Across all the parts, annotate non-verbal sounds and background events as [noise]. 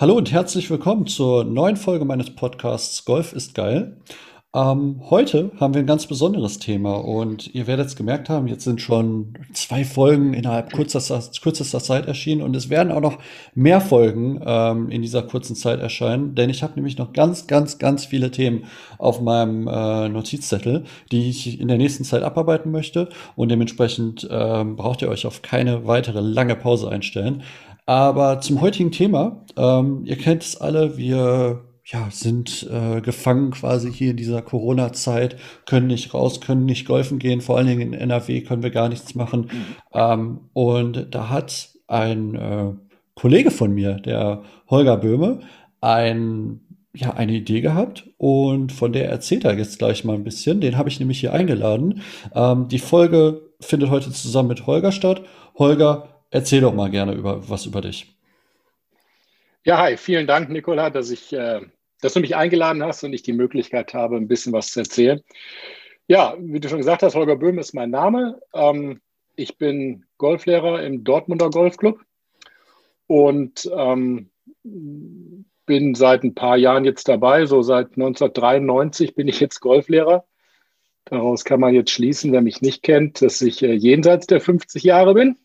Hallo und herzlich willkommen zur neuen Folge meines Podcasts Golf ist geil. Ähm, heute haben wir ein ganz besonderes Thema und ihr werdet es gemerkt haben, jetzt sind schon zwei Folgen innerhalb kürzester, kürzester Zeit erschienen und es werden auch noch mehr Folgen ähm, in dieser kurzen Zeit erscheinen, denn ich habe nämlich noch ganz, ganz, ganz viele Themen auf meinem äh, Notizzettel, die ich in der nächsten Zeit abarbeiten möchte und dementsprechend ähm, braucht ihr euch auf keine weitere lange Pause einstellen. Aber zum heutigen Thema, ähm, ihr kennt es alle, wir ja, sind äh, gefangen quasi hier in dieser Corona-Zeit, können nicht raus, können nicht golfen gehen, vor allen Dingen in NRW können wir gar nichts machen. Mhm. Ähm, und da hat ein äh, Kollege von mir, der Holger Böhme, ein, ja, eine Idee gehabt und von der erzählt er jetzt gleich mal ein bisschen. Den habe ich nämlich hier eingeladen. Ähm, die Folge findet heute zusammen mit Holger statt. Holger, erzähl doch mal gerne über was über dich. Ja, hi, vielen Dank, Nicola, dass ich äh, dass du mich eingeladen hast und ich die Möglichkeit habe, ein bisschen was zu erzählen. Ja, wie du schon gesagt hast, Holger Böhm ist mein Name. Ähm, ich bin Golflehrer im Dortmunder Golfclub und ähm, bin seit ein paar Jahren jetzt dabei. So seit 1993 bin ich jetzt Golflehrer. Daraus kann man jetzt schließen, wer mich nicht kennt, dass ich äh, jenseits der 50 Jahre bin.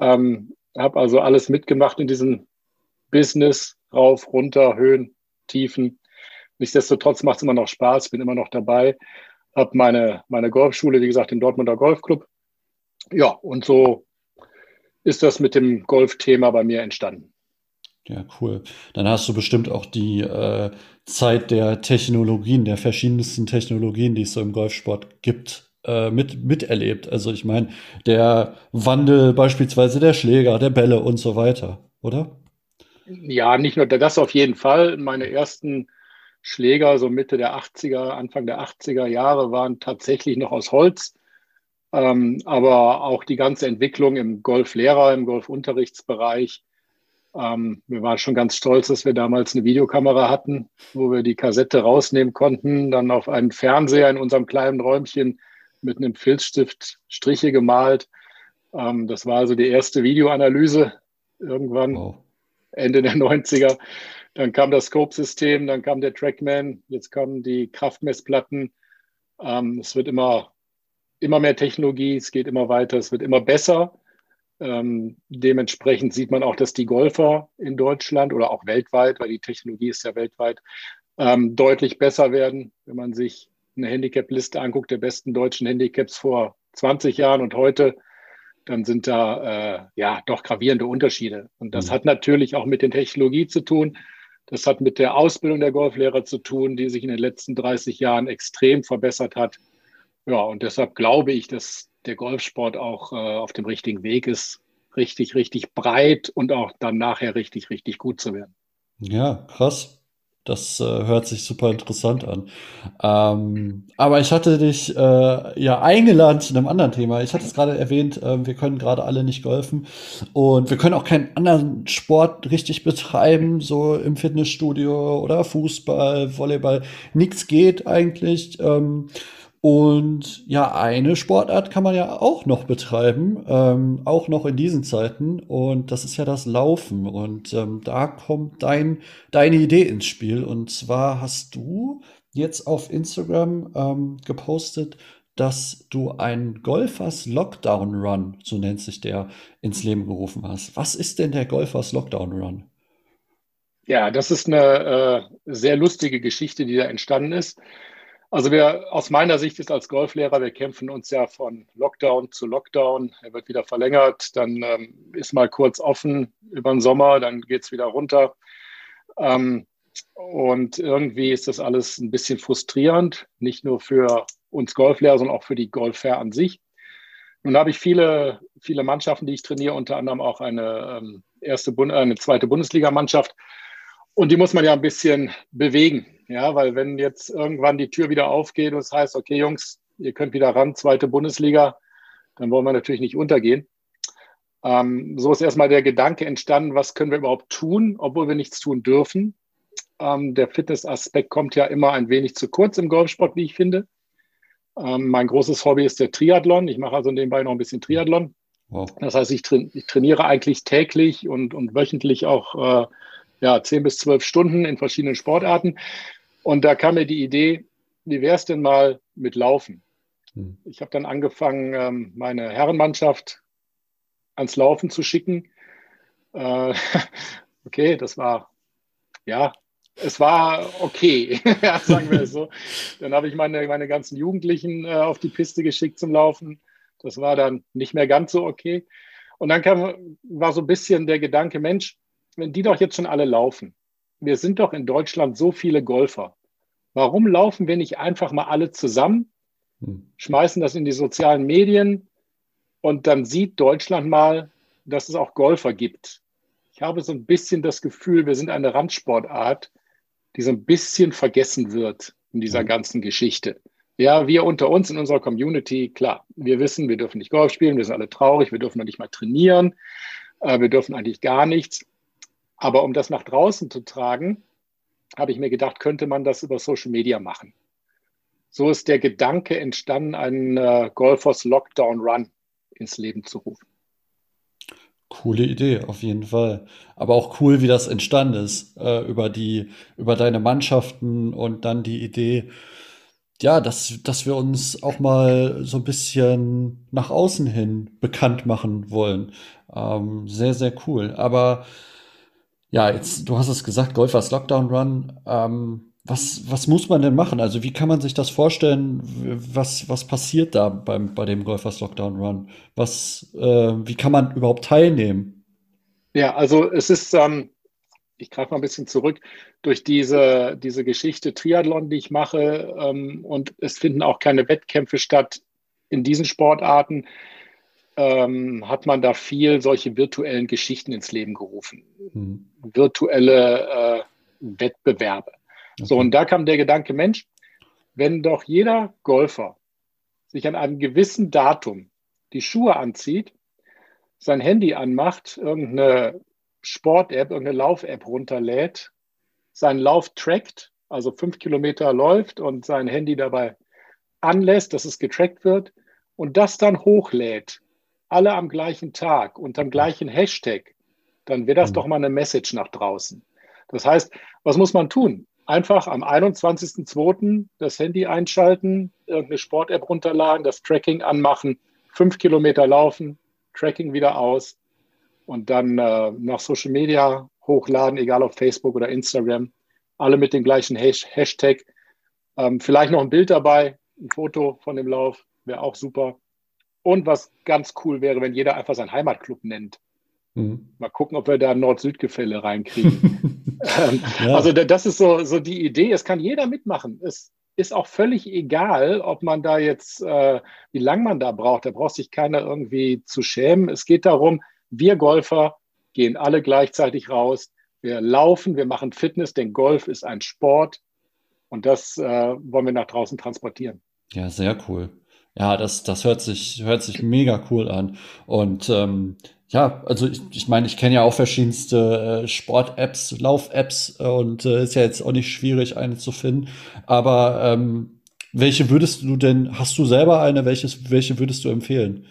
Ähm, habe also alles mitgemacht in diesem Business, rauf, runter, Höhen, Tiefen. Nichtsdestotrotz macht es immer noch Spaß, bin immer noch dabei. Habe meine, meine Golfschule, wie gesagt, im Dortmunder Golfclub. Ja, und so ist das mit dem Golfthema bei mir entstanden. Ja, cool. Dann hast du bestimmt auch die äh, Zeit der Technologien, der verschiedensten Technologien, die es so im Golfsport gibt, äh, mit, miterlebt. Also ich meine, der Wandel beispielsweise der Schläger, der Bälle und so weiter, oder? Ja, nicht nur das auf jeden Fall. Meine ersten Schläger, so Mitte der 80er, Anfang der 80er Jahre, waren tatsächlich noch aus Holz. Ähm, aber auch die ganze Entwicklung im Golflehrer, im Golfunterrichtsbereich. Ähm, wir waren schon ganz stolz, dass wir damals eine Videokamera hatten, wo wir die Kassette rausnehmen konnten, dann auf einen Fernseher in unserem kleinen Räumchen mit einem Filzstift Striche gemalt. Ähm, das war also die erste Videoanalyse irgendwann. Wow. Ende der [laughs] 90er. Dann kam das Scope-System, dann kam der Trackman, jetzt kommen die Kraftmessplatten. Ähm, es wird immer, immer mehr Technologie, es geht immer weiter, es wird immer besser. Ähm, dementsprechend sieht man auch, dass die Golfer in Deutschland oder auch weltweit, weil die Technologie ist ja weltweit, ähm, deutlich besser werden. Wenn man sich eine Handicap-Liste anguckt, der besten deutschen Handicaps vor 20 Jahren und heute, dann sind da äh, ja doch gravierende Unterschiede. Und das mhm. hat natürlich auch mit der Technologie zu tun. Das hat mit der Ausbildung der Golflehrer zu tun, die sich in den letzten 30 Jahren extrem verbessert hat. Ja, und deshalb glaube ich, dass der Golfsport auch äh, auf dem richtigen Weg ist, richtig, richtig breit und auch dann nachher richtig, richtig gut zu werden. Ja, krass. Das äh, hört sich super interessant an. Ähm, aber ich hatte dich äh, ja eingeladen zu einem anderen Thema. Ich hatte es gerade erwähnt, äh, wir können gerade alle nicht golfen und wir können auch keinen anderen Sport richtig betreiben, so im Fitnessstudio oder Fußball, Volleyball. Nichts geht eigentlich. Ähm, und ja, eine Sportart kann man ja auch noch betreiben, ähm, auch noch in diesen Zeiten. Und das ist ja das Laufen. Und ähm, da kommt dein, deine Idee ins Spiel. Und zwar hast du jetzt auf Instagram ähm, gepostet, dass du einen Golfers Lockdown Run, so nennt sich der, ins Leben gerufen hast. Was ist denn der Golfers Lockdown Run? Ja, das ist eine äh, sehr lustige Geschichte, die da entstanden ist. Also wir aus meiner Sicht ist als Golflehrer, wir kämpfen uns ja von Lockdown zu Lockdown. Er wird wieder verlängert, dann ähm, ist mal kurz offen über den Sommer, dann geht es wieder runter. Ähm, und irgendwie ist das alles ein bisschen frustrierend, nicht nur für uns Golflehrer, sondern auch für die Golfer an sich. Nun habe ich viele, viele Mannschaften, die ich trainiere, unter anderem auch eine, ähm, erste Bund eine zweite Bundesligamannschaft. Und die muss man ja ein bisschen bewegen. Ja, weil wenn jetzt irgendwann die Tür wieder aufgeht und es heißt, okay, Jungs, ihr könnt wieder ran, zweite Bundesliga, dann wollen wir natürlich nicht untergehen. Ähm, so ist erstmal der Gedanke entstanden, was können wir überhaupt tun, obwohl wir nichts tun dürfen. Ähm, der Fitnessaspekt kommt ja immer ein wenig zu kurz im Golfsport, wie ich finde. Ähm, mein großes Hobby ist der Triathlon. Ich mache also nebenbei noch ein bisschen Triathlon. Wow. Das heißt, ich, tra ich, trainiere eigentlich täglich und, und wöchentlich auch äh, ja, zehn bis zwölf Stunden in verschiedenen Sportarten. Und da kam mir die Idee, wie wäre es denn mal mit Laufen? Hm. Ich habe dann angefangen, ähm, meine Herrenmannschaft ans Laufen zu schicken. Äh, [laughs] okay, das war, ja, es war okay, [laughs] ja, sagen wir es so. Dann habe ich meine, meine ganzen Jugendlichen äh, auf die Piste geschickt zum Laufen. Das war dann nicht mehr ganz so okay. Und dann kam, war so ein bisschen der Gedanke, Mensch, wenn die doch jetzt schon alle laufen, wir sind doch in Deutschland so viele Golfer. Warum laufen wir nicht einfach mal alle zusammen, hm. schmeißen das in die sozialen Medien und dann sieht Deutschland mal, dass es auch Golfer gibt. Ich habe so ein bisschen das Gefühl, wir sind eine Randsportart, die so ein bisschen vergessen wird in dieser hm. ganzen Geschichte. Ja, wir unter uns in unserer Community, klar, wir wissen, wir dürfen nicht Golf spielen, wir sind alle traurig, wir dürfen noch nicht mal trainieren, äh, wir dürfen eigentlich gar nichts. Aber um das nach draußen zu tragen, habe ich mir gedacht, könnte man das über Social Media machen. So ist der Gedanke entstanden, einen äh, Golfers Lockdown Run ins Leben zu rufen. Coole Idee, auf jeden Fall. Aber auch cool, wie das entstanden ist, äh, über die, über deine Mannschaften und dann die Idee, ja, dass, dass wir uns auch mal so ein bisschen nach außen hin bekannt machen wollen. Ähm, sehr, sehr cool. Aber ja, jetzt, du hast es gesagt, Golfers Lockdown Run. Ähm, was, was muss man denn machen? Also, wie kann man sich das vorstellen? Was, was passiert da beim, bei dem Golfers Lockdown Run? Was, äh, wie kann man überhaupt teilnehmen? Ja, also es ist, ähm, ich greife mal ein bisschen zurück, durch diese, diese Geschichte Triathlon, die ich mache, ähm, und es finden auch keine Wettkämpfe statt in diesen Sportarten, ähm, hat man da viel solche virtuellen Geschichten ins Leben gerufen. Mhm. Virtuelle äh, Wettbewerbe. Okay. So, und da kam der Gedanke, Mensch, wenn doch jeder Golfer sich an einem gewissen Datum die Schuhe anzieht, sein Handy anmacht, irgendeine Sport-App, irgendeine Lauf-App runterlädt, seinen Lauf trackt, also fünf Kilometer läuft und sein Handy dabei anlässt, dass es getrackt wird und das dann hochlädt alle am gleichen Tag unter dem gleichen Hashtag, dann wäre das mhm. doch mal eine Message nach draußen. Das heißt, was muss man tun? Einfach am 21.02. das Handy einschalten, irgendeine Sport-App runterladen, das Tracking anmachen, fünf Kilometer laufen, Tracking wieder aus und dann äh, nach Social Media hochladen, egal auf Facebook oder Instagram, alle mit dem gleichen Hashtag. Ähm, vielleicht noch ein Bild dabei, ein Foto von dem Lauf, wäre auch super. Und was ganz cool wäre, wenn jeder einfach seinen Heimatclub nennt. Mhm. Mal gucken, ob wir da Nord-Süd-Gefälle reinkriegen. [laughs] ähm, ja. Also das ist so, so die Idee. Es kann jeder mitmachen. Es ist auch völlig egal, ob man da jetzt, äh, wie lange man da braucht. Da braucht sich keiner irgendwie zu schämen. Es geht darum, wir Golfer gehen alle gleichzeitig raus. Wir laufen, wir machen Fitness, denn Golf ist ein Sport. Und das äh, wollen wir nach draußen transportieren. Ja, sehr cool. Ja, das, das hört sich, hört sich mega cool an. Und ähm, ja, also ich, ich meine, ich kenne ja auch verschiedenste äh, Sport-Apps, Lauf-Apps äh, und äh, ist ja jetzt auch nicht schwierig, eine zu finden. Aber ähm, welche würdest du denn, hast du selber eine, welches, welche würdest du empfehlen?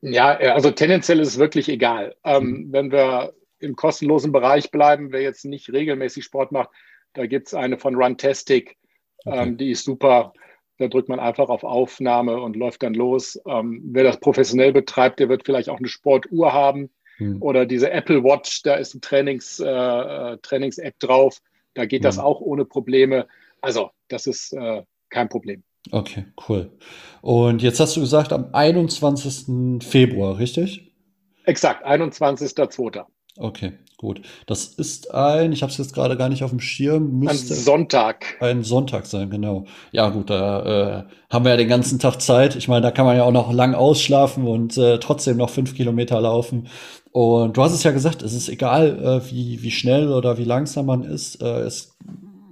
Ja, also tendenziell ist es wirklich egal. Ähm, wenn wir im kostenlosen Bereich bleiben, wer jetzt nicht regelmäßig Sport macht, da gibt es eine von Runtastic, okay. ähm, die ist super. Da drückt man einfach auf Aufnahme und läuft dann los. Ähm, wer das professionell betreibt, der wird vielleicht auch eine Sportuhr haben. Hm. Oder diese Apple Watch, da ist ein Trainings, äh, Trainings-App drauf. Da geht hm. das auch ohne Probleme. Also, das ist äh, kein Problem. Okay, cool. Und jetzt hast du gesagt, am 21. Februar, richtig? Exakt, 21.02. Okay, gut. Das ist ein, ich habe es jetzt gerade gar nicht auf dem Schirm. Müsste ein Sonntag. Ein Sonntag sein, genau. Ja, gut, da äh, haben wir ja den ganzen Tag Zeit. Ich meine, da kann man ja auch noch lang ausschlafen und äh, trotzdem noch fünf Kilometer laufen. Und du hast es ja gesagt, es ist egal, äh, wie, wie schnell oder wie langsam man ist. Äh, es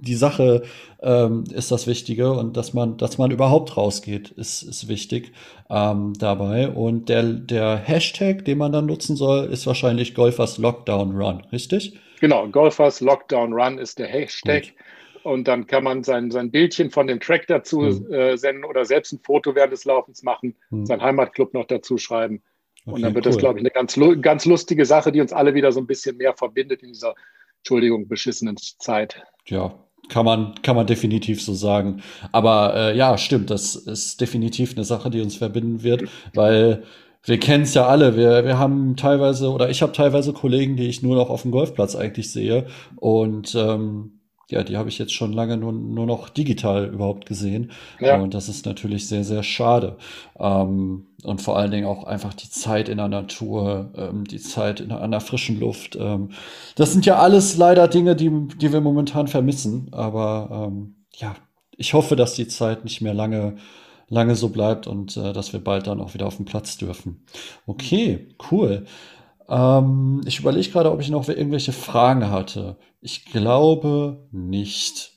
die Sache ähm, ist das Wichtige und dass man, dass man überhaupt rausgeht, ist, ist wichtig ähm, dabei. Und der, der Hashtag, den man dann nutzen soll, ist wahrscheinlich Golfers Lockdown Run, richtig? Genau, Golfers Lockdown Run ist der Hashtag. Gut. Und dann kann man sein, sein Bildchen von dem Track dazu hm. äh, senden oder selbst ein Foto während des Laufens machen, hm. sein Heimatclub noch dazu schreiben. Okay, und dann wird cool. das, glaube ich, eine ganz, ganz lustige Sache, die uns alle wieder so ein bisschen mehr verbindet in dieser Entschuldigung, beschissenen Zeit. Ja, kann man, kann man definitiv so sagen. Aber äh, ja, stimmt, das ist definitiv eine Sache, die uns verbinden wird, weil wir kennen es ja alle. Wir, wir haben teilweise, oder ich habe teilweise Kollegen, die ich nur noch auf dem Golfplatz eigentlich sehe. Und ähm, ja, die habe ich jetzt schon lange nur, nur noch digital überhaupt gesehen. Ja. Und das ist natürlich sehr, sehr schade. Ähm, und vor allen Dingen auch einfach die Zeit in der Natur, ähm, die Zeit in, an der frischen Luft. Ähm, das sind ja alles leider Dinge, die, die wir momentan vermissen. Aber ähm, ja, ich hoffe, dass die Zeit nicht mehr lange lange so bleibt und äh, dass wir bald dann auch wieder auf den Platz dürfen. Okay, cool. Ähm, ich überlege gerade, ob ich noch irgendwelche Fragen hatte. Ich glaube nicht.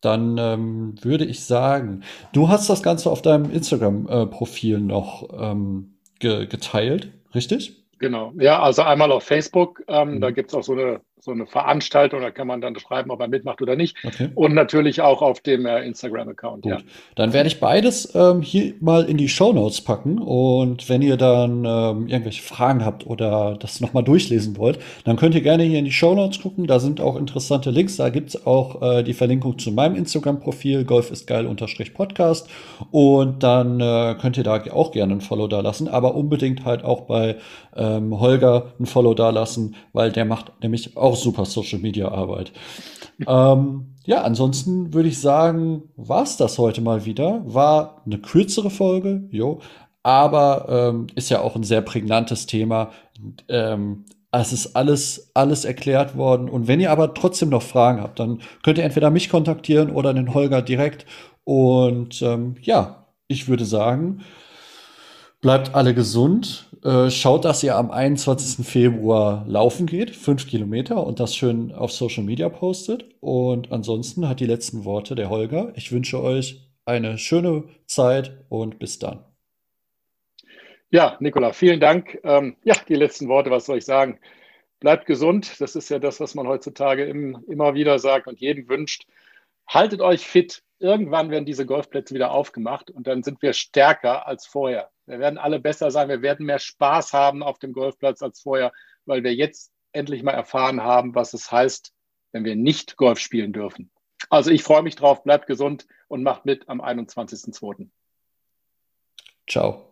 Dann ähm, würde ich sagen, du hast das Ganze auf deinem Instagram-Profil äh, noch ähm, ge geteilt, richtig? Genau, ja, also einmal auf Facebook, ähm, mhm. da gibt es auch so eine so eine Veranstaltung, da kann man dann schreiben, ob er mitmacht oder nicht. Okay. Und natürlich auch auf dem äh, Instagram-Account. Ja. Dann werde ich beides ähm, hier mal in die Show Notes packen. Und wenn ihr dann ähm, irgendwelche Fragen habt oder das nochmal durchlesen wollt, dann könnt ihr gerne hier in die Show Notes gucken. Da sind auch interessante Links. Da gibt es auch äh, die Verlinkung zu meinem Instagram-Profil, Golf ist geil Podcast. Und dann äh, könnt ihr da auch gerne ein Follow da lassen, aber unbedingt halt auch bei ähm, Holger ein Follow da lassen, weil der macht nämlich auch auch super Social Media Arbeit. ähm, ja, ansonsten würde ich sagen, war es das heute mal wieder. War eine kürzere Folge, jo, aber ähm, ist ja auch ein sehr prägnantes Thema. Ähm, es ist alles, alles erklärt worden. Und wenn ihr aber trotzdem noch Fragen habt, dann könnt ihr entweder mich kontaktieren oder den Holger direkt. Und ähm, ja, ich würde sagen, bleibt alle gesund äh, schaut, dass ihr am 21. Februar laufen geht, fünf Kilometer und das schön auf Social Media postet. Und ansonsten hat die letzten Worte der Holger. Ich wünsche euch eine schöne Zeit und bis dann. Ja, Nikola, vielen Dank. Ähm, ja, die letzten Worte, was soll ich sagen? Bleibt gesund. Das ist ja das, was man heutzutage im, immer wieder sagt und jedem wünscht. Haltet euch fit. Irgendwann werden diese Golfplätze wieder aufgemacht und dann sind wir stärker als vorher. Wir werden alle besser sein, wir werden mehr Spaß haben auf dem Golfplatz als vorher, weil wir jetzt endlich mal erfahren haben, was es heißt, wenn wir nicht Golf spielen dürfen. Also ich freue mich drauf, bleibt gesund und macht mit am 21.02. Ciao.